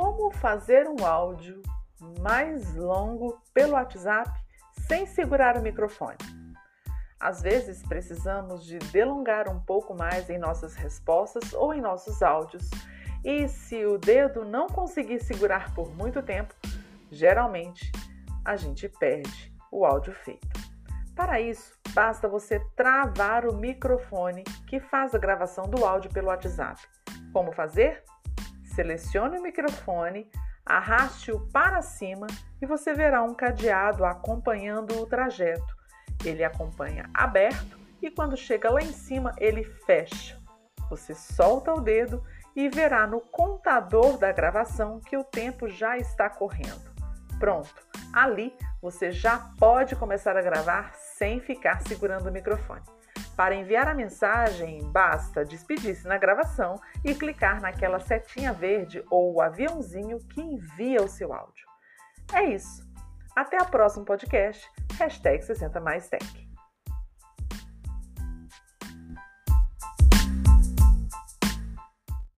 Como fazer um áudio mais longo pelo WhatsApp sem segurar o microfone? Às vezes precisamos de delongar um pouco mais em nossas respostas ou em nossos áudios, e se o dedo não conseguir segurar por muito tempo, geralmente a gente perde o áudio feito. Para isso, basta você travar o microfone que faz a gravação do áudio pelo WhatsApp. Como fazer? Selecione o microfone, arraste-o para cima e você verá um cadeado acompanhando o trajeto. Ele acompanha aberto e quando chega lá em cima, ele fecha. Você solta o dedo e verá no contador da gravação que o tempo já está correndo. Pronto, ali você já pode começar a gravar sem ficar segurando o microfone. Para enviar a mensagem, basta despedir-se na gravação e clicar naquela setinha verde ou o aviãozinho que envia o seu áudio. É isso. Até o próximo podcast. Hashtag 60 mais Tech.